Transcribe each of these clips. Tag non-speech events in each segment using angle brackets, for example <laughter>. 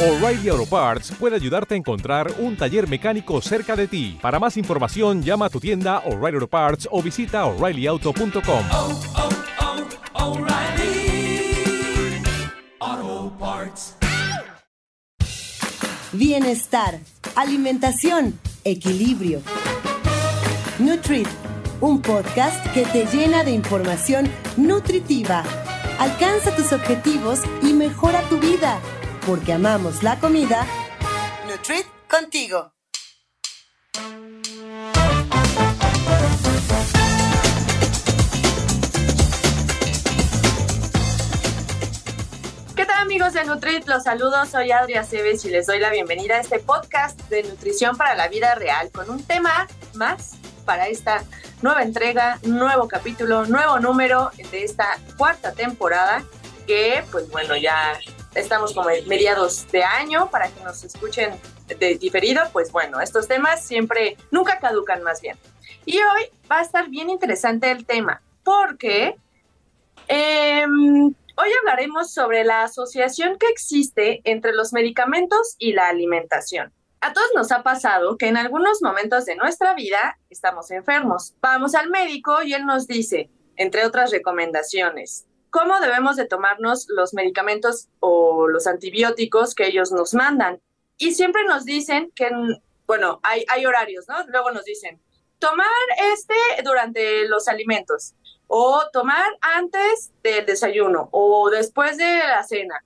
O'Reilly Auto Parts puede ayudarte a encontrar un taller mecánico cerca de ti. Para más información, llama a tu tienda O'Reilly Auto Parts o visita oreillyauto.com. oh, oh, Parts. Bienestar, alimentación, equilibrio. Nutrit, un podcast que te llena de información nutritiva. Alcanza tus objetivos y mejora tu vida, porque amamos la comida. Nutrit contigo. ¿Qué tal amigos de Nutrit? Los saludos, soy Adria Cebes y les doy la bienvenida a este podcast de nutrición para la vida real con un tema más para esta nueva entrega, nuevo capítulo, nuevo número de esta cuarta temporada que pues bueno ya estamos como mediados de año para que nos escuchen de diferido, pues bueno, estos temas siempre nunca caducan más bien. Y hoy va a estar bien interesante el tema porque em, Hoy hablaremos sobre la asociación que existe entre los medicamentos y la alimentación. A todos nos ha pasado que en algunos momentos de nuestra vida estamos enfermos. Vamos al médico y él nos dice, entre otras recomendaciones, cómo debemos de tomarnos los medicamentos o los antibióticos que ellos nos mandan. Y siempre nos dicen que, bueno, hay, hay horarios, ¿no? Luego nos dicen, tomar este durante los alimentos o tomar antes del desayuno o después de la cena.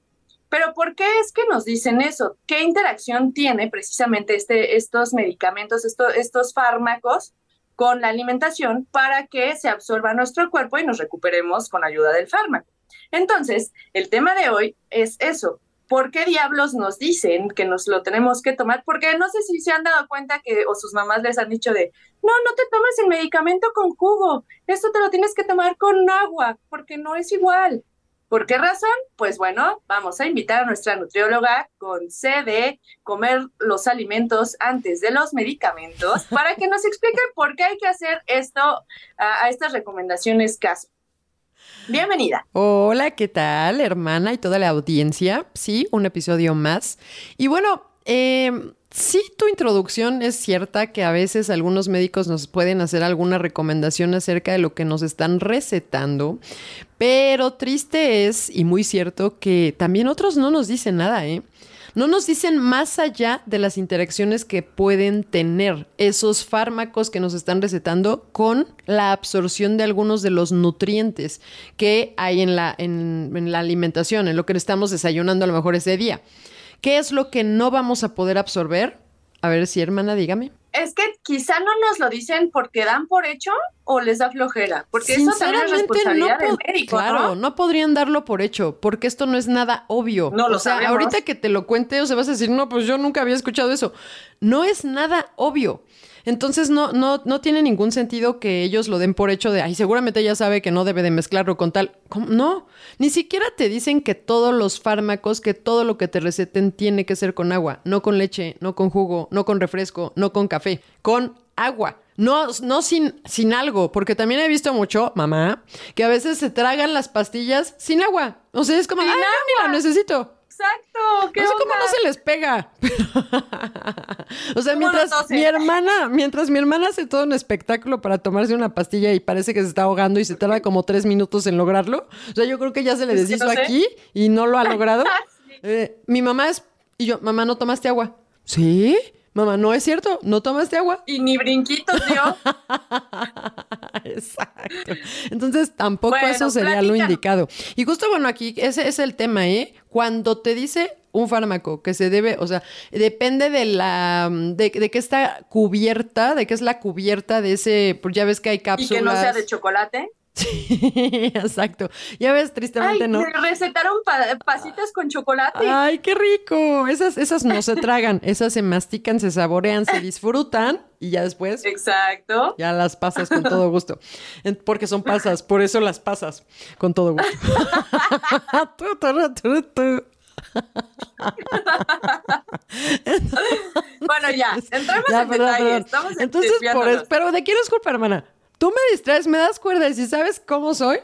Pero ¿por qué es que nos dicen eso? ¿Qué interacción tiene precisamente este, estos medicamentos, estos, estos fármacos con la alimentación para que se absorba nuestro cuerpo y nos recuperemos con ayuda del fármaco? Entonces, el tema de hoy es eso. ¿Por qué diablos nos dicen que nos lo tenemos que tomar? Porque no sé si se han dado cuenta que o sus mamás les han dicho de, no, no te tomes el medicamento con jugo, esto te lo tienes que tomar con agua, porque no es igual. ¿Por qué razón? Pues bueno, vamos a invitar a nuestra nutrióloga con C de comer los alimentos antes de los medicamentos <laughs> para que nos explique por qué hay que hacer esto a, a estas recomendaciones caso. Bienvenida. Hola, ¿qué tal, hermana y toda la audiencia? Sí, un episodio más. Y bueno, eh, sí, tu introducción es cierta que a veces algunos médicos nos pueden hacer alguna recomendación acerca de lo que nos están recetando, pero triste es y muy cierto que también otros no nos dicen nada, ¿eh? no nos dicen más allá de las interacciones que pueden tener esos fármacos que nos están recetando con la absorción de algunos de los nutrientes que hay en la, en, la alimentación, en lo que estamos desayunando a lo mejor ese día. ¿Qué es lo que no vamos a poder absorber? A ver si, hermana, dígame. Es que quizá no nos lo dicen porque dan por hecho o les da flojera, porque eso también es responsabilidad no del médico, Claro, ¿no? ¿no? podrían darlo por hecho, porque esto no es nada obvio. No lo o sea, sabemos. ahorita que te lo cuente, o sea, vas a decir, no, pues yo nunca había escuchado eso. No es nada obvio. Entonces no, no, no tiene ningún sentido que ellos lo den por hecho de, ay, seguramente ella sabe que no debe de mezclarlo con tal. ¿Cómo? No, ni siquiera te dicen que todos los fármacos, que todo lo que te receten tiene que ser con agua, no con leche, no con jugo, no con refresco, no con café, con agua. No, no sin, sin algo, porque también he visto mucho, mamá, que a veces se tragan las pastillas sin agua. O sea, es como, ay, ni la necesito. Exacto, ¿qué No sé cómo onda? no se les pega. <laughs> o sea, ¿Cómo no mientras mi hermana, mientras mi hermana hace todo un espectáculo para tomarse una pastilla y parece que se está ahogando y se tarda como tres minutos en lograrlo. O sea, yo creo que ya se le Es deshizo no sé. aquí y no lo ha logrado. <laughs> Sí. Eh, mi mamá es. Y yo, mamá, ¿no tomaste agua? ¿Sí? Mamá, no es cierto, no tomaste agua. Y ni brinquitos dio. <laughs> Exacto. Entonces, tampoco Bueno, eso sería lo indicado. Y justo, bueno, aquí ese es el tema, ¿eh? Cuando te dice un fármaco que se debe, o sea, depende de la, de, de qué está cubierta, de qué es la cubierta de ese, pues ya ves que hay y cápsulas. que no sea de chocolate. <laughs> Sí, exacto. Ya ves, tristemente Ay, no. me recetaron pa- pasitas con chocolate. Ay, qué rico. Esas, esas no se tragan, esas se mastican, se saborean, se disfrutan y ya después Exacto. Ya las pasas con todo gusto. Porque son pasas, por eso las pasas con todo gusto. <laughs> Tu. <laughs> Bueno, ya, entramos Ya, en perdón, detalle. perdón. Estamos Entonces, por pero ¿de quién es culpa, hermana? Tú me distraes, me das cuerda y si sabes cómo soy,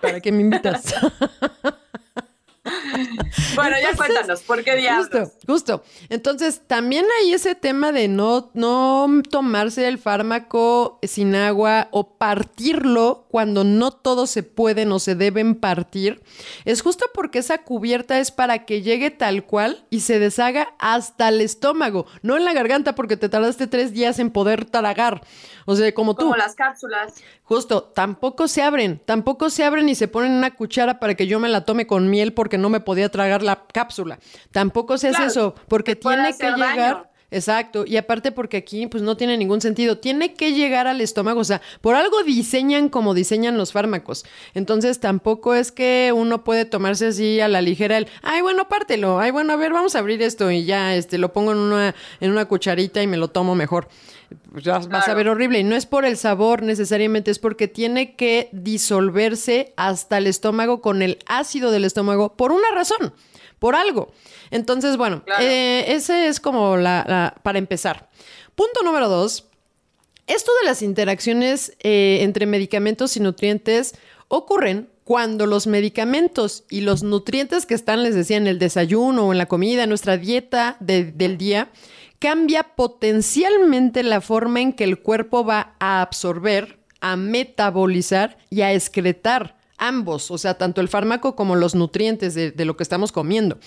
¿para qué me invitas? <laughs> bueno, ya cuéntanos, ¿por qué diablos? Justo, justo. Entonces, también hay ese tema de no, no tomarse el fármaco sin agua o partirlo cuando no todos se pueden o se deben partir. Es justo porque esa cubierta es para que llegue tal cual y se deshaga hasta el estómago, no en la garganta porque te tardaste tres días en poder tragar. O sea, como tú. Como las cápsulas. Justo, tampoco se abren, tampoco se abren y se ponen en una cuchara para que yo me la tome con miel porque no me podía tragar la cápsula. Tampoco se hace eso, porque tiene que llegar. daño. Exacto, y aparte porque aquí pues no tiene ningún sentido, tiene que llegar al estómago, o sea, por algo diseñan como diseñan los fármacos. Entonces tampoco es que uno puede tomarse así a la ligera el, ay, bueno, pártelo, ay, bueno, a ver, vamos a abrir esto y ya este lo pongo en una en una cucharita y me lo tomo mejor. Pues vas a ver horrible. Y no es por el sabor necesariamente, es porque tiene que disolverse hasta el estómago con el ácido del estómago por una razón, por algo. Entonces, bueno, Claro. eh, ese es como la, la- para empezar. Punto número dos. Esto de las interacciones eh, entre medicamentos y nutrientes ocurren cuando los medicamentos y los nutrientes que están, les decía, en el desayuno o en la comida, en nuestra dieta de- del día, cambia potencialmente la forma en que el cuerpo va a absorber, a metabolizar y a excretar ambos, o sea, tanto el fármaco como los nutrientes de, lo que estamos comiendo.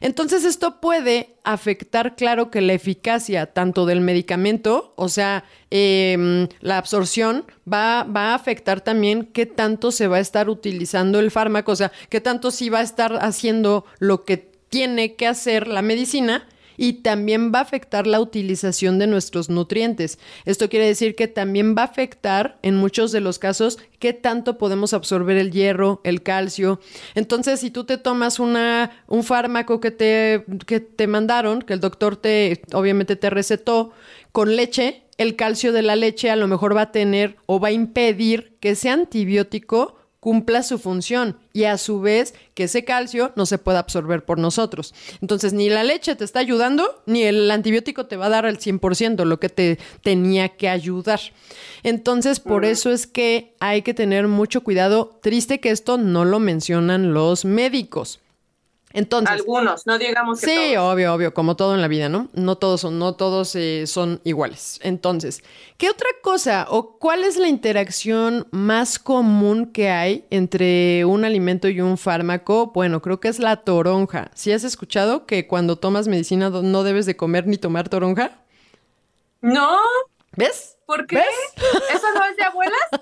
Entonces esto puede afectar, claro, que la eficacia tanto del medicamento, o sea, em, la absorción, va, va a afectar también qué tanto se va a estar utilizando el fármaco, o sea, qué tanto sí va a estar haciendo lo que tiene que hacer la medicina y también va a afectar la utilización de nuestros nutrientes. Esto quiere decir que también va a afectar, en muchos de los casos, qué tanto podemos absorber el hierro, el calcio. Entonces, si tú te tomas una, un fármaco que te, que te mandaron, que el doctor te, obviamente te recetó, con leche, el calcio de la leche a lo mejor va a tener o va a impedir que ese antibiótico cumpla su función y a su vez que ese calcio no se pueda absorber por nosotros. Entonces, ni la leche te está ayudando, ni el antibiótico te va a dar al 100% lo que te tenía que ayudar. Entonces, por eso es que hay que tener mucho cuidado. Triste que esto no lo mencionan los médicos. Entonces, Algunos, no digamos que Sí, todos. obvio, obvio, como todo en la vida, ¿no? No todos son, no todos eh, son iguales. Entonces, ¿qué otra cosa o cuál es la interacción más común que hay entre un alimento y un fármaco? Bueno, creo que es la toronja. ¿Sí has escuchado que cuando tomas medicina no debes de comer ni tomar toronja? No, ¿Ves? ¿Por qué? ¿Ves? ¿Eso no es de abuelas? <laughs>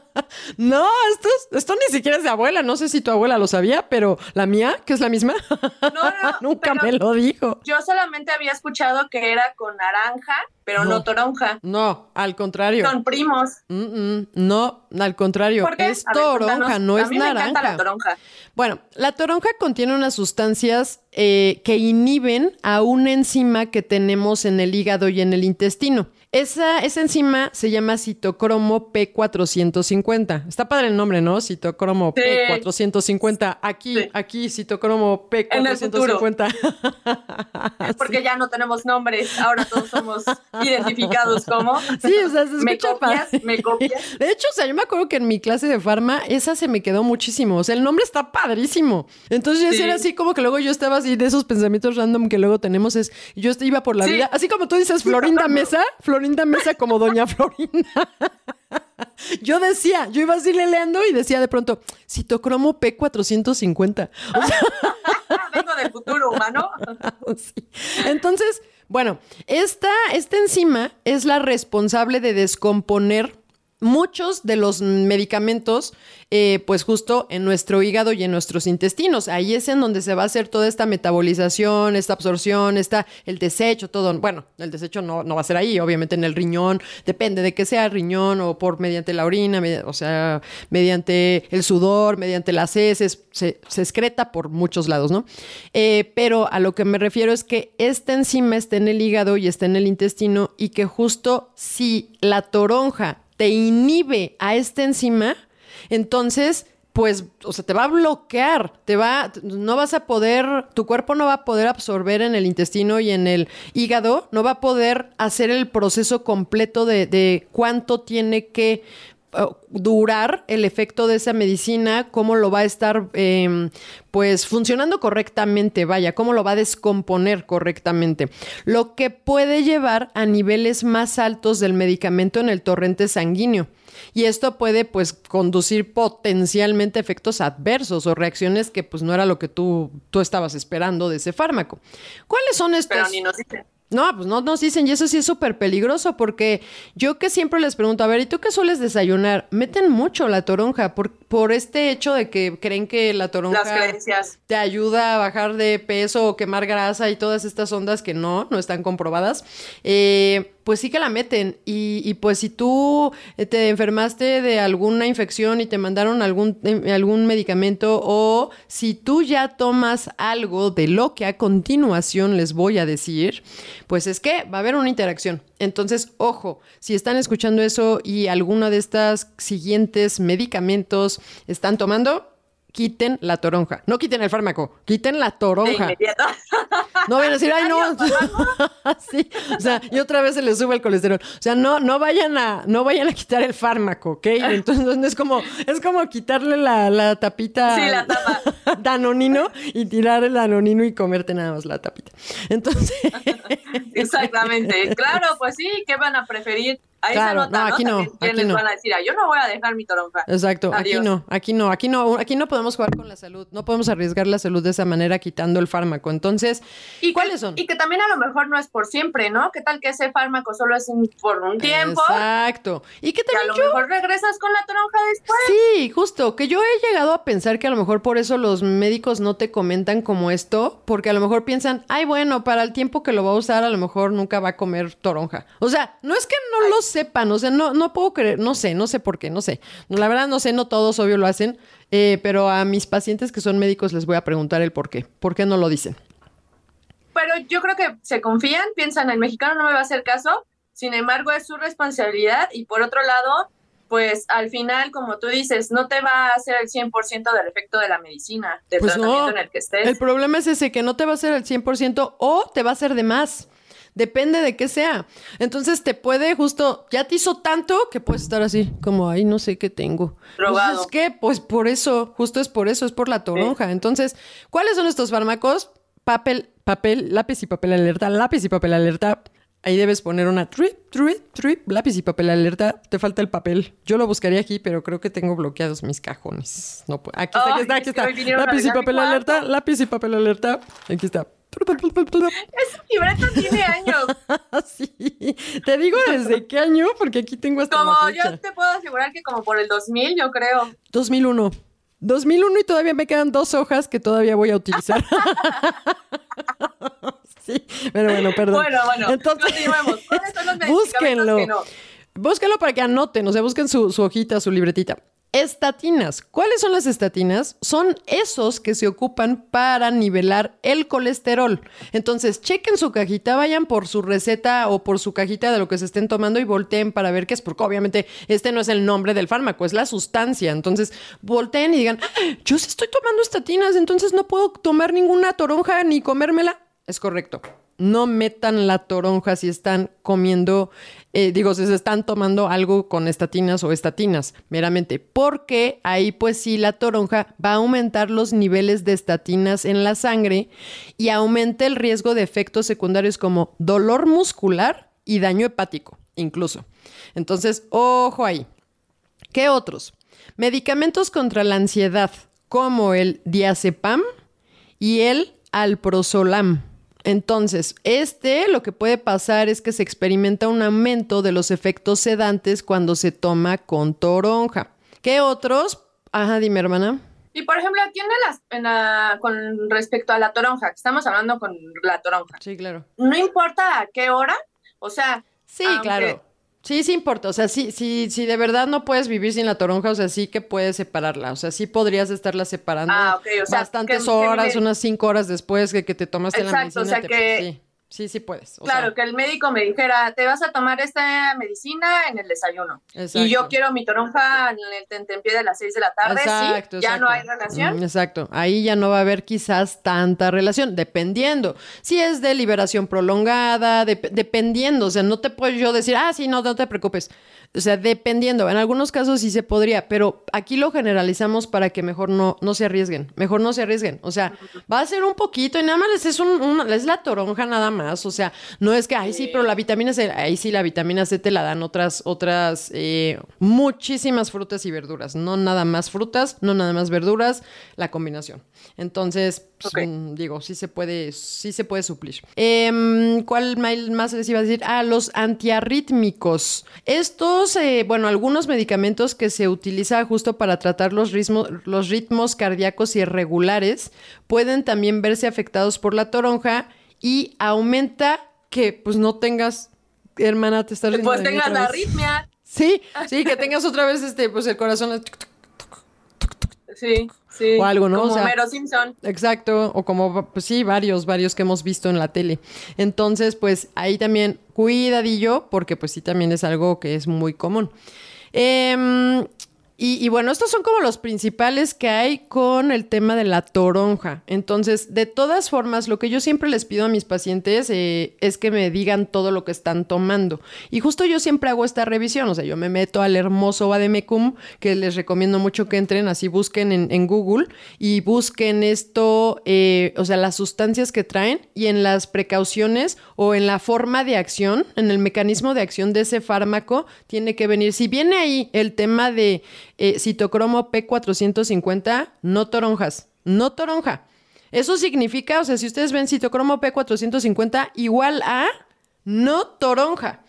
No, esto, es- esto ni siquiera es de abuela. No sé si tu abuela lo sabía, pero la mía, que es la misma, No, no, <laughs> nunca me lo dijo. Yo solamente había escuchado que era con naranja, pero no, No. toronja. No, al contrario. Son primos. Mm, mm, no, al contrario, ¿Por qué? es ver, toronja, cuéntanos. no A es mí me encanta naranja. la toronja. Bueno, la toronja contiene unas sustancias eh, que inhiben a una enzima que tenemos en el hígado y en el intestino. Esa, esa enzima se llama citocromo P450. Está padre el nombre, ¿no? Citocromo Sí. P450. Aquí, Sí. aquí, citocromo En el futuro. P450. <laughs> Es porque <laughs> ya no tenemos nombres. Ahora todos somos <laughs> identificados como. Sí, o sea, se me escucha copias, padre. me copias. De hecho, o sea, yo me acuerdo que en mi clase de farma, esa se me quedó muchísimo. O sea, el nombre está padrísimo. Entonces, sí era así como que luego yo estaba así de esos pensamientos random que luego tenemos. Es, yo iba por la vida, así como tú dices, Florinda Mesa, Florinda Mesa como Doña Florinda. <laughs> Yo decía, yo iba así leleando y decía de pronto, citocromo P450. O sea, <laughs> vengo del futuro humano. <laughs> Sí. Entonces, bueno, esta, esta enzima es la responsable de descomponer muchos de los medicamentos, eh, pues justo en nuestro hígado y en nuestros intestinos. Ahí es en donde se va a hacer toda esta metabolización, esta absorción, está el desecho, todo. Bueno, el desecho no, no va a ser ahí, obviamente en el riñón, depende de que sea riñón o por mediante la orina, o sea, mediante el sudor, mediante las heces, se, se excreta por muchos lados, ¿no? Eh, pero a lo que me refiero es que esta enzima está en el hígado y está en el intestino y que justo si la toronja te inhibe a esta enzima, entonces pues, o sea, te va a bloquear, te va, no vas a poder, tu cuerpo no va a poder absorber en el intestino y en el hígado, no va a poder hacer el proceso completo de, de cuánto tiene que durar el efecto de esa medicina, cómo lo va a estar eh, pues funcionando correctamente, vaya, cómo lo va a descomponer correctamente, lo que puede llevar a niveles más altos del medicamento en el torrente sanguíneo. Y esto puede pues conducir potencialmente a efectos adversos o reacciones que pues no era lo que tú, tú estabas esperando de ese fármaco. ¿Cuáles son estos? Pero ni nos dicen. No, pues no nos dicen, y eso sí es súper peligroso, porque yo que siempre les pregunto, a ver, ¿y tú qué sueles desayunar? Meten mucho la toronja por, por este hecho de que creen que la toronja Las creencias. te ayuda a bajar de peso o quemar grasa y todas estas ondas que no, no están comprobadas. Eh, pues sí que la meten. Y, pues si tú eh, te enfermaste de alguna infección y te mandaron algún, eh, algún medicamento o si tú ya tomas algo de lo que a continuación les voy a decir, pues es que va a haber una interacción. Entonces, ojo, si están escuchando eso y alguno de estos siguientes medicamentos están tomando, quiten la toronja. No quiten el fármaco, quiten la toronja. No vayan a decir, ay, no. <laughs> <laughs> sí, o sea, y otra vez se les sube el colesterol. O sea, no, no vayan a, no vayan a quitar el fármaco, ¿ok? <laughs> Entonces es como, es como quitarle la, la tapita Sí, la tapa. danonino y tirar el danonino y comerte nada más la tapita. Entonces. Exactamente. Claro, pues sí, ¿qué van a preferir? Ahí Claro, se nota, no, aquí no, También aquí no. van a decir, "Ah, yo no voy a dejar mi toronja. Exacto, aquí Adiós. no, aquí no, aquí no, aquí no, aquí no podemos jugar con la salud, no podemos arriesgar la salud de esa manera quitando el fármaco. Entonces, ¿Y ¿cuáles que, son? Y que también a lo mejor no es por siempre, ¿no? ¿Qué tal que ese fármaco solo es un- por un tiempo? Exacto. Y que Que a también lo yo mejor regresas con la toronja después. Sí, justo, que yo he llegado a pensar que a lo mejor por eso los médicos no te comentan como esto, porque a lo mejor piensan, ay, bueno, para el tiempo que lo va a usar, a lo mejor nunca va a comer toronja. O sea, no es que no lo sepan, o sea, no, no puedo creer, no sé, no sé por qué, no sé. La verdad no sé, no todos, obvio, lo hacen, eh, pero a mis pacientes que son médicos les voy a preguntar el por qué. ¿Por qué no lo dicen? Pero yo creo que se confían, piensan, el mexicano no me va a hacer caso, sin embargo es su responsabilidad y por otro lado, pues al final, como tú dices, no te va a hacer el 100% del efecto de la medicina, del Pues tratamiento no. en el que estés. El problema es ese, que no te va a hacer el 100% o te va a hacer de más. Depende de qué sea. Entonces te puede justo, ya te hizo tanto que puedes estar así, como, ay, no sé qué tengo. Entonces, ¿qué? Pues por eso, justo es por eso, es por la toronja. Entonces, ¿cuáles son estos fármacos? Papel, papel, lápiz y papel alerta, lápiz y papel alerta. Ahí debes poner una trip, trip, trip, lápiz y papel alerta. Te falta el papel. Yo lo buscaría aquí, pero creo que tengo bloqueados mis cajones. No puedo. Aquí está, aquí está, es aquí está. Lápiz y papel alerta, lápiz y papel alerta. Aquí está. Ese libreta tiene años. <laughs> Sí. Te digo desde qué año, porque aquí tengo hasta Como la fecha. yo te puedo asegurar que como por el 2000, yo creo. 2001. 2001 y todavía me quedan dos hojas que todavía voy a utilizar. <laughs> sí, pero bueno, perdón. Bueno, bueno, Entonces, continuemos. ¿Cuáles son los medicamentos búsquenlo. que no? Búsquenlo para que anoten, o sea, busquen su, su hojita, su libretita. Estatinas. ¿Cuáles son las estatinas? Son esos que se ocupan para nivelar el colesterol. Entonces, chequen su cajita, vayan por su receta o por su cajita de lo que se estén tomando y volteen para ver qué es, porque obviamente este no es el nombre del fármaco, es la sustancia. Entonces, volteen y digan, "Ah, yo sí estoy tomando estatinas, entonces no puedo tomar ninguna toronja ni comérmela. Es correcto. No metan la toronja si están comiendo, eh, digo, si se están tomando algo con estatinas o estatinas, meramente, porque ahí pues sí la toronja va a aumentar los niveles de estatinas en la sangre y aumenta el riesgo de efectos secundarios como dolor muscular y daño hepático, incluso. Entonces, ojo ahí. ¿Qué otros? Medicamentos contra la ansiedad, como el diazepam y el alprozolam. Entonces, este lo que puede pasar es que se experimenta un aumento de los efectos sedantes cuando se toma con toronja. ¿Qué otros? Ajá, dime, hermana. Y por ejemplo, aquí en la- con respecto a la toronja, que estamos hablando con la toronja, Sí, claro. no importa a qué hora, o sea, Sí, claro. Sí, sí importa. O sea, sí, sí, sí, de verdad no puedes vivir sin la toronja, o sea, sí que puedes separarla. O sea, sí podrías estarla separando Ah, o sea, bastantes que- horas, unas cinco horas después de que te tomaste la medicina. o sea te- que- sí. Sí, sí puedes. o Claro, sea, que el médico me dijera, te vas a tomar esta medicina en el desayuno. Exacto. Y yo quiero mi toronja en el tentempié de las 6 de la tarde, Exacto, ¿sí? Ya exacto. no hay relación. Mm, Exacto. Ahí ya no va a haber quizás tanta relación, dependiendo. Si es de liberación prolongada, dep- dependiendo. O sea, no te puedo yo decir, ah, sí, no, no te preocupes. O sea, dependiendo. En algunos casos sí se podría, pero aquí lo generalizamos para que mejor no, no se arriesguen. Mejor no se arriesguen. O sea, va a ser un poquito y nada más es, un, un- es la toronja nada más. O sea, no es que, ay, sí, pero la vitamina C, ahí sí, la vitamina C te la dan otras, otras, eh, muchísimas frutas y verduras. No nada más frutas, no nada más verduras, la combinación. Entonces, pues, mm, digo, sí se puede, sí se puede suplir. Em, ¿Cuál más les iba a decir? Ah, los antiarrítmicos. Estos, eh, bueno, algunos medicamentos que se utiliza justo para tratar los ritmos, los ritmos cardíacos irregulares pueden también verse afectados por la toronja y aumenta que pues no tengas, hermana, te estás riendo Pues tengas la arritmia. Sí, sí, que tengas otra vez este, pues el corazón. Sí, sí. O algo, ¿no? Como O sea- Simpson. Exacto, o como, pues sí, varios, varios que hemos visto en la tele. Entonces, pues ahí también cuidadillo, porque pues sí, también es algo que es muy común. Em, y, y bueno, estos son como los principales que hay con el tema de la toronja. Entonces, de todas formas, lo que yo siempre les pido a mis pacientes eh, es que me digan todo lo que están tomando. Y justo yo siempre hago esta revisión, o sea, yo me meto al hermoso Vademecum, que les recomiendo mucho que entren, así busquen en, en Google y busquen esto, eh, o sea, las sustancias que traen y en las precauciones o en la forma de acción, en el mecanismo de acción de ese fármaco, tiene que venir. Si viene ahí el tema de eh, citocromo P450, no toronjas, no toronja. Eso significa, o sea, si ustedes ven citocromo P450 igual a no toronja.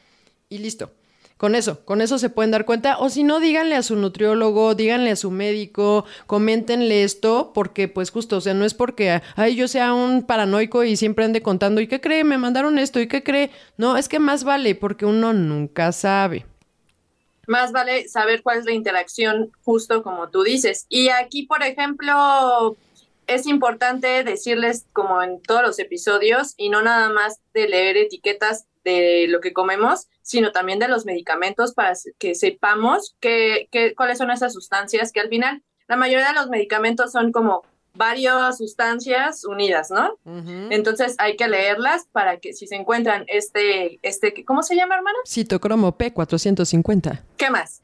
Y listo. Con eso, con eso se pueden dar cuenta. O si no, díganle a su nutriólogo, díganle a su médico, coméntenle esto, porque pues justo, o sea, no es porque ay, yo sea un paranoico y siempre ande contando, ¿y qué cree? Me mandaron esto, ¿y qué cree? No, es que más vale, porque uno nunca sabe. Más vale saber cuál es la interacción, justo como tú dices. Y aquí, por ejemplo, es importante decirles, como en todos los episodios, y no nada más de leer etiquetas de lo que comemos, sino también de los medicamentos para que sepamos que, que- cuáles son esas sustancias que al final la mayoría de los medicamentos son como varias sustancias unidas, ¿no? Entonces hay que leerlas para que si se encuentran este, este, ¿cómo se llama, hermana? Citocromo P450. ¿Qué más?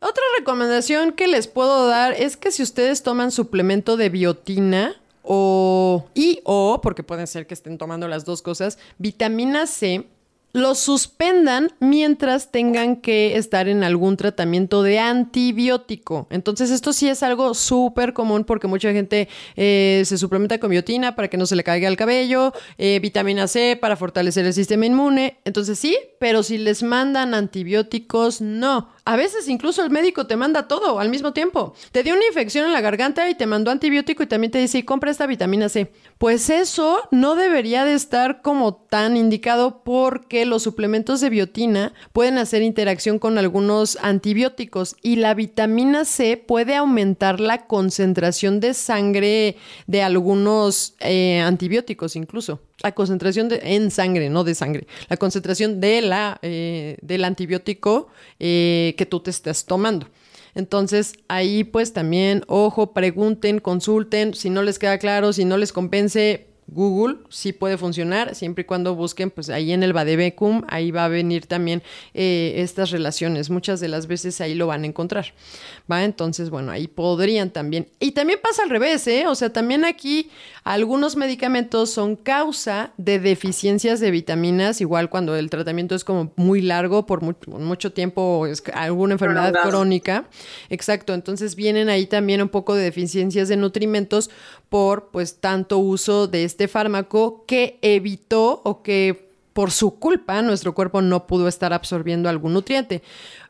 Otra recomendación que les puedo dar es que si ustedes toman suplemento de biotina o y o, porque puede ser que estén tomando las dos cosas, vitamina C, lo suspendan mientras tengan que estar en algún tratamiento de antibiótico. Entonces esto sí es algo súper común porque mucha gente eh, se suplementa con biotina para que no se le caiga el cabello, eh, vitamina C para fortalecer el sistema inmune. Entonces sí, pero si les mandan antibióticos, no. A veces incluso el médico te manda todo al mismo tiempo. Te dio una infección en la garganta y te mandó antibiótico y también te dice, "Y compra esta vitamina C. Pues eso no debería de estar como tan indicado porque los suplementos de biotina pueden hacer interacción con algunos antibióticos y la vitamina C puede aumentar la concentración de sangre de algunos eh, antibióticos incluso. La concentración de, en sangre, no de sangre. La concentración de la, eh, del antibiótico eh, que tú te estás tomando. Entonces, ahí pues también, ojo, pregunten, consulten, si no les queda claro, si no les convence, Google sí puede funcionar, siempre y cuando busquen, pues ahí en el Badebecum, ahí va a venir también eh, estas relaciones. Muchas de las veces ahí lo van a encontrar. ¿Va? Entonces, bueno, ahí podrían también. Y también pasa al revés, ¿eh? O sea, también aquí algunos medicamentos son causa de deficiencias de vitaminas, igual cuando el tratamiento es como muy largo, por mu- mucho tiempo, es alguna enfermedad crónica. Exacto, entonces vienen ahí también un poco de deficiencias de nutrimentos por pues tanto uso de este fármaco que evitó o que por su culpa nuestro cuerpo no pudo estar absorbiendo algún nutriente,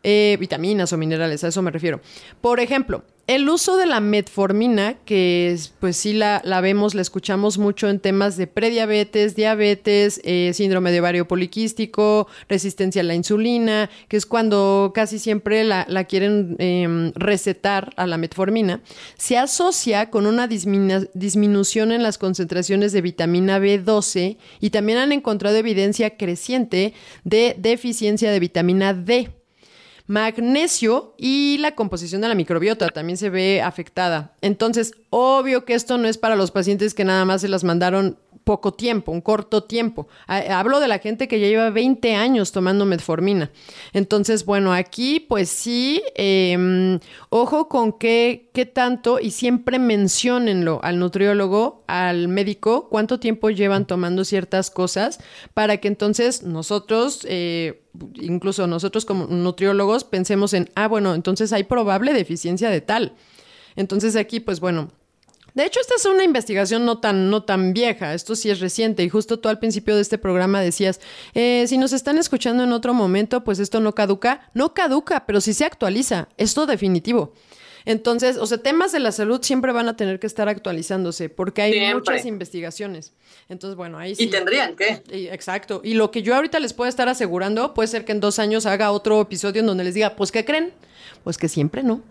eh, vitaminas o minerales, a eso me refiero. Por ejemplo, el uso de la metformina, que es, pues sí la, la vemos, la escuchamos mucho en temas de prediabetes, diabetes, eh, síndrome de ovario poliquístico, resistencia a la insulina, que es cuando casi siempre la, la quieren em, recetar a la metformina, se asocia con una disminución en las concentraciones de vitamina B12 y también han encontrado evidencia creciente de deficiencia de vitamina D magnesio y la composición de la microbiota también se ve afectada. Entonces, obvio que esto no es para los pacientes que nada más se las mandaron poco tiempo, un corto tiempo. Ha- Hablo de la gente que ya lleva 20 años tomando metformina. Entonces, bueno, aquí pues sí, eh, ojo con qué, qué tanto y siempre menciónenlo al nutriólogo, al médico, cuánto tiempo llevan tomando ciertas cosas para que entonces nosotros, eh, incluso nosotros como nutriólogos, pensemos en, ah, bueno, entonces hay probable deficiencia de tal. Entonces aquí, pues bueno, de hecho, esta es una investigación no tan, no tan vieja, esto sí es reciente y justo tú al principio de este programa decías, eh, si nos están escuchando en otro momento, pues esto no caduca. No caduca, pero sí se actualiza, esto definitivo. Entonces, o sea, temas de la salud siempre van a tener que estar actualizándose porque hay Siempre. muchas investigaciones. Entonces, bueno, ahí sí. Y tendrían que. Exacto. Y lo que yo ahorita les puedo estar asegurando, puede ser que en dos años haga otro episodio en donde les diga, pues, ¿qué creen? Pues que siempre no.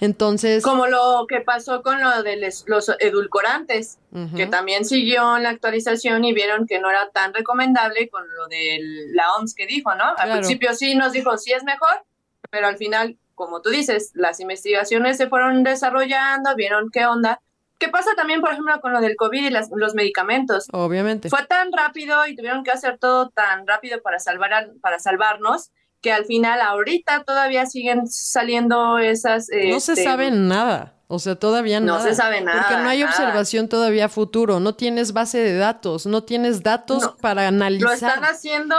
Entonces, Como lo que pasó con lo de les- los edulcorantes, que también siguió en la actualización y vieron que no era tan recomendable con lo de la OMS que dijo, ¿no? Al Claro. principio sí nos dijo sí es mejor, pero al final, como tú dices, las investigaciones se fueron desarrollando, vieron qué onda. ¿Qué pasa también, por ejemplo, con lo del COVID y las- los medicamentos? obviamente. Fue tan rápido y tuvieron que hacer todo tan rápido para salvar a- para salvarnos que al final ahorita todavía siguen saliendo esas No se este, sabe nada. O sea, todavía No nada. se sabe nada, Porque no hay nada. observación todavía futuro. No tienes base de datos. No tienes datos No, para analizar. lo están haciendo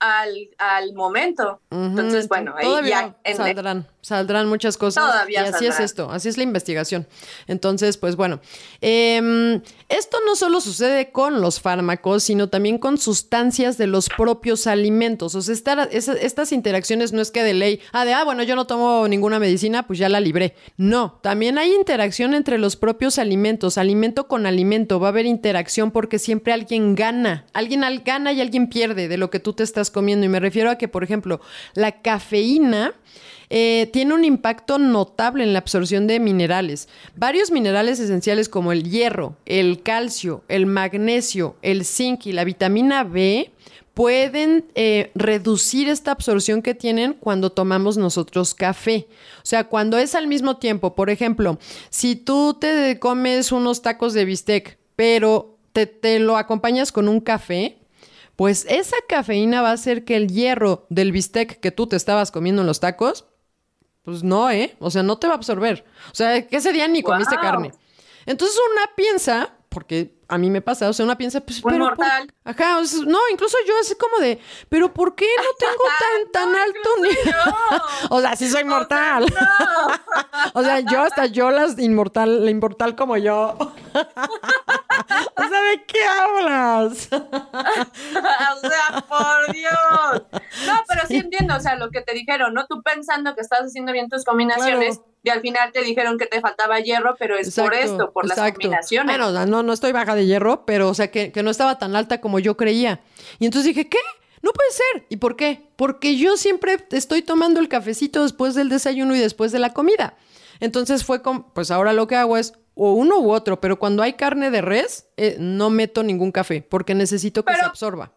al, al momento. Ujú, Entonces, bueno, ahí ya en- saldrán, saldrán muchas cosas. Todavía y así es esto, así es la investigación. Entonces, pues bueno, em, esto no solo sucede con los fármacos, sino también con sustancias de los propios alimentos. O sea, estar- estas interacciones no es que de ley, ah, de, ah, bueno, yo no tomo ninguna medicina, pues ya la libré. No, también hay interacción entre los propios alimentos, alimento con alimento. Va a haber interacción porque siempre alguien gana. Alguien al- gana y alguien pierde de lo que tú te estás comiendo. Y me refiero a que, por ejemplo, la cafeína eh, tiene un impacto notable en la absorción de minerales. Varios minerales esenciales como el hierro, el calcio, el magnesio, el zinc y la vitamina B pueden eh, reducir esta absorción que tienen cuando tomamos nosotros café. O sea, cuando es al mismo tiempo, por ejemplo, si tú te comes unos tacos de bistec, pero te, te lo acompañas con un café, pues esa cafeína va a hacer que el hierro del bistec que tú te estabas comiendo en los tacos, pues no, ¿eh? O sea, no te va a absorber. O sea, que ese día ni comiste Wow. carne. Entonces una piensa, porque a mí me pasa, o sea, una piensa, pues, pero... mortal. por- Ajá, o sea, no, incluso yo así como de, pero ¿por qué no <laughs> tengo tan, tan No, alto nivel? <laughs> o sea, sí soy mortal. <laughs> o sea, yo hasta yo las inmortal, la inmortal como yo. o sea, ¿de qué hablas? o sea, por Dios. No, pero sí entiendo, o sea, lo que te dijeron, ¿no? Tú pensando que estás haciendo bien tus combinaciones Claro. Y al final te dijeron que te faltaba hierro, pero es por esto, por las combinaciones. Bueno, no, no estoy baja de hierro, pero o sea, que, que no estaba tan alta como yo creía. Y entonces dije, ¿qué? No puede ser. ¿Y por qué? Porque yo siempre estoy tomando el cafecito después del desayuno y después de la comida. Entonces fue como, pues ahora lo que hago es o uno u otro, pero cuando hay carne de res, eh, no meto ningún café porque necesito que se absorba.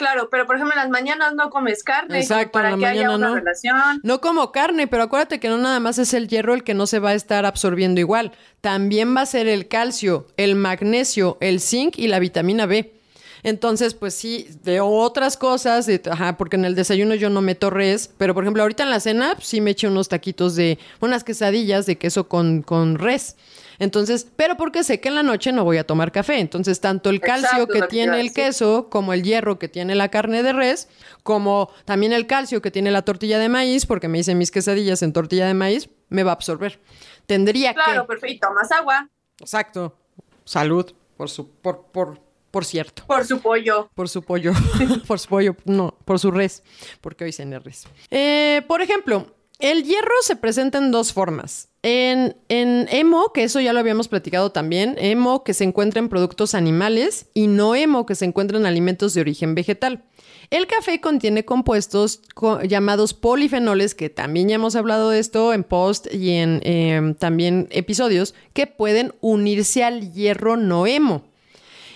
Claro, pero por ejemplo en las mañanas no comes carne Exacto, para en la que haya una no. relación. No como carne, pero acuérdate que no nada más es el hierro el que no se va a estar absorbiendo igual. También va a ser el calcio, el magnesio, el zinc y la vitamina B. Entonces, pues sí, de otras cosas, de- ajá, porque en el desayuno yo no meto res, pero por ejemplo, ahorita en la cena pues, sí me eché unos taquitos de, unas quesadillas de queso con, con res. Entonces, pero porque sé que en la noche no voy a tomar café. Entonces, tanto el calcio Exacto, que tiene el queso, como el hierro que tiene la carne de res, como también el calcio que tiene la tortilla de maíz, porque me hice mis quesadillas en tortilla de maíz, me va a absorber. Tendría Claro, que. perfecto, más agua Exacto. Salud, por su, por, por, por cierto. por su pollo. Por su pollo. <laughs> por su pollo. No, por su res. Porque hoy cené res. Eh, por ejemplo, el hierro se presenta en dos formas. En, en hemo, que eso ya lo habíamos platicado también, hemo que se encuentra en productos animales y no hemo que se encuentra en alimentos de origen vegetal. El café contiene compuestos co- llamados polifenoles, que también ya hemos hablado de esto en post y en em, también episodios, que pueden unirse al hierro no hemo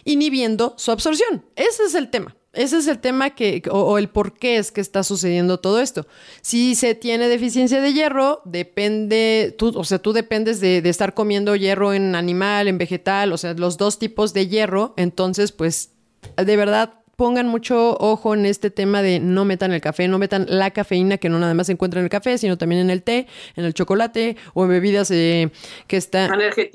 inhibiendo su absorción. Ese es el tema. Ese es el tema que, o, el por qué es que está sucediendo todo esto. Si se tiene deficiencia de hierro, depende, o sea, tú dependes de, de estar comiendo hierro en animal, en vegetal, o sea, los dos tipos de hierro. Entonces, pues, de verdad, pongan mucho ojo en este tema de no metan el café, no metan la cafeína que no nada más se encuentra en el café, sino también en el té, en el chocolate o en bebidas eh, que están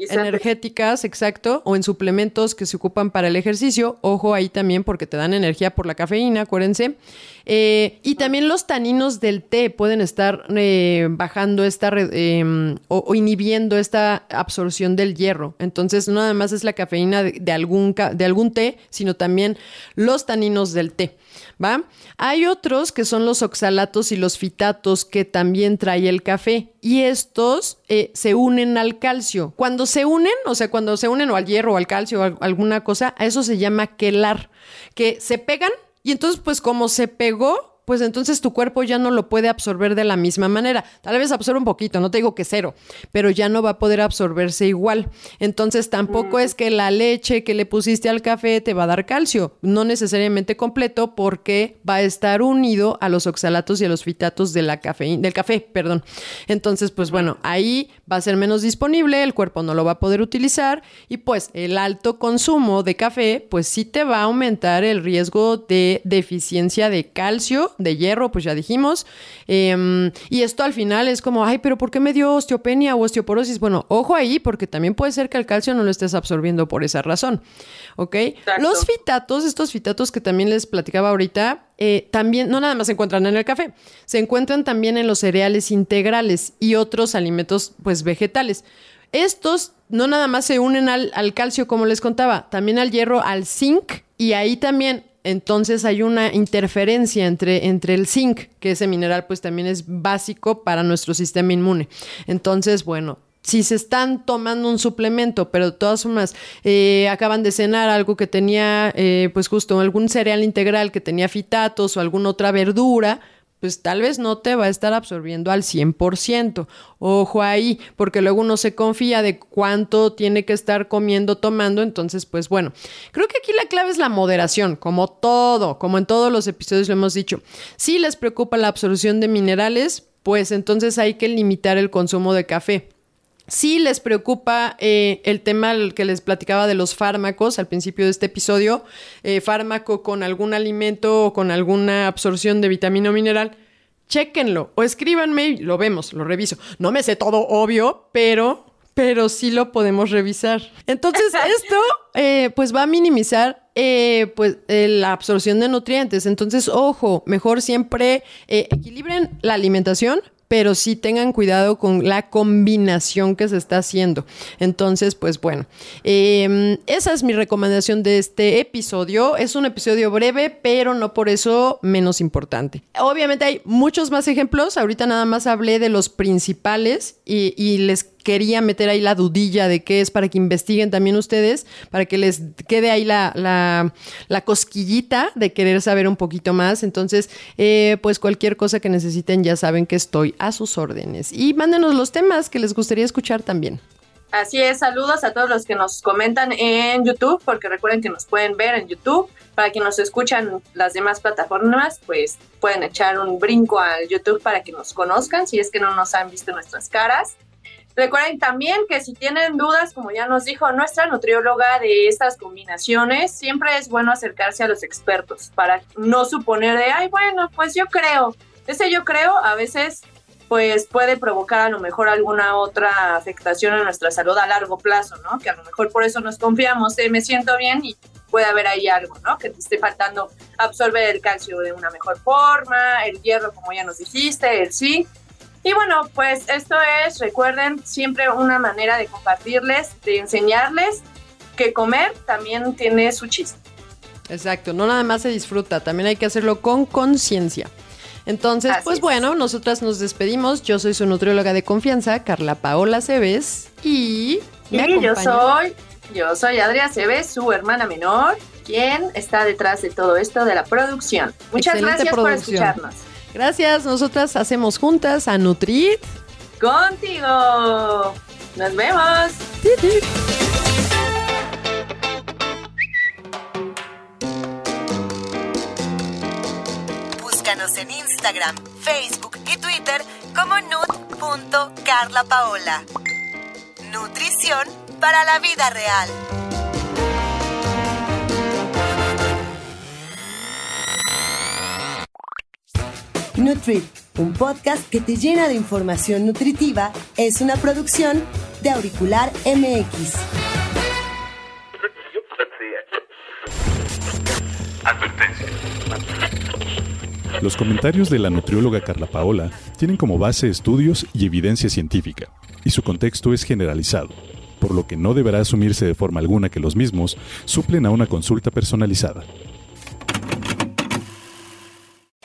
energéticas, exacto, o en suplementos que se ocupan para el ejercicio. Ojo ahí también porque te dan energía por la cafeína, acuérdense. Eh, y también los taninos del té pueden estar eh, bajando esta eh, o, inhibiendo esta absorción del hierro. Entonces, no nada más es la cafeína de, algún, de algún té, sino también los taninos del té. ¿Va? Hay otros que son los oxalatos y los fitatos que también trae el café y estos eh, se unen al calcio. Cuando se unen, o sea, cuando se unen o al hierro o al calcio o al- alguna cosa, a eso se llama quelar, que se pegan y entonces pues como se pegó, pues entonces tu cuerpo ya no lo puede absorber de la misma manera. Tal vez absorbe un poquito, no te digo que cero, pero ya no va a poder absorberse igual. Entonces tampoco es que la leche que le pusiste al café te va a dar calcio, no necesariamente completo porque va a estar unido a los oxalatos y a los fitatos de la cafeína, del café, perdón. Entonces, pues bueno, ahí va a ser menos disponible, el cuerpo no lo va a poder utilizar y pues el alto consumo de café, pues sí te va a aumentar el riesgo de deficiencia de calcio, de hierro, pues ya dijimos. Em, y esto al final es como, ay, pero ¿por qué me dio osteopenia o osteoporosis? Bueno, ojo ahí, porque también puede ser que el calcio no lo estés absorbiendo por esa razón. ¿Ok? Exacto. Los fitatos, estos fitatos que también les platicaba ahorita, eh, también no nada más se encuentran en el café, se encuentran también en los cereales integrales y otros alimentos pues vegetales. Estos no nada más se unen al, al calcio, como les contaba, también al hierro, al zinc, y ahí también entonces hay una interferencia entre, entre el zinc, que ese mineral pues también es básico para nuestro sistema inmune. Entonces, bueno, si se están tomando un suplemento, pero de todas formas eh, acaban de cenar algo que tenía, eh, pues justo algún cereal integral que tenía fitatos o alguna otra verdura, pues tal vez no te va a estar absorbiendo al 100%. Ojo ahí, porque luego uno se confía de cuánto tiene que estar comiendo, tomando. Entonces, pues bueno, creo que aquí la clave es la moderación, como todo, como en todos los episodios lo hemos dicho. Si les preocupa la absorción de minerales, pues entonces hay que limitar el consumo de café. Si les preocupa eh, el tema que les platicaba de los fármacos al principio de este episodio, eh, fármaco con algún alimento o con alguna absorción de vitamina o mineral, chéquenlo o escríbanme y lo vemos, lo reviso. No me sé todo obvio, pero, pero sí lo podemos revisar. Entonces <laughs> esto eh, pues va a minimizar eh, pues eh, la absorción de nutrientes. Entonces, ojo, mejor siempre eh, equilibren la alimentación, pero sí tengan cuidado con la combinación que se está haciendo. Entonces, pues bueno, eh, esa es mi recomendación de este episodio. Es un episodio breve, pero no por eso menos importante. Obviamente hay muchos más ejemplos. Ahorita nada más hablé de los principales y, y les quería meter ahí la dudilla de qué es para que investiguen también ustedes, para que les quede ahí la, la, cosquillita de querer saber un poquito más. Entonces, eh, pues cualquier cosa que necesiten ya saben que estoy a sus órdenes. Y mándenos los temas que les gustaría escuchar también. Así es, saludos a todos los que nos comentan en YouTube, porque recuerden que nos pueden ver en YouTube. Para quienes nos escuchan las demás plataformas, pues pueden echar un brinco al YouTube para que nos conozcan, si es que no nos han visto nuestras caras. Recuerden también que si tienen dudas, como ya nos dijo nuestra nutrióloga de estas combinaciones, siempre es bueno acercarse a los expertos para no suponer de, ay, bueno, pues yo creo. Ese yo creo a veces pues puede provocar a lo mejor alguna otra afectación a nuestra salud a largo plazo, ¿no? Que a lo mejor por eso nos confiamos, eh, me siento bien y puede haber ahí algo, ¿no? Que te esté faltando absorber el calcio de una mejor forma, el hierro, como ya nos dijiste, el zinc. Y bueno, pues esto es, recuerden, siempre una manera de compartirles, de enseñarles que comer también tiene su chiste. Exacto, no nada más se disfruta, también hay que hacerlo con conciencia. Entonces, Así pues es. bueno, nosotras nos despedimos. Yo soy su nutrióloga de confianza, Carla Paola Cebes, y me Y yo soy, yo soy Adria Cebes, su hermana menor, quien está detrás de todo esto de la producción. Muchas Excelente gracias por escucharnos. Gracias, nosotras hacemos juntas a Nutrit. Contigo. Nos vemos. Búscanos en Instagram, Facebook y Twitter como nut.carlapaola. Nutrición para la vida real. Nutrit, un podcast que te llena de información nutritiva, es una producción de Auricular MX. Los comentarios de la nutrióloga Carla Paola tienen como base estudios y evidencia científica, y su contexto es generalizado, por lo que no deberá asumirse de forma alguna que los mismos suplen a una consulta personalizada.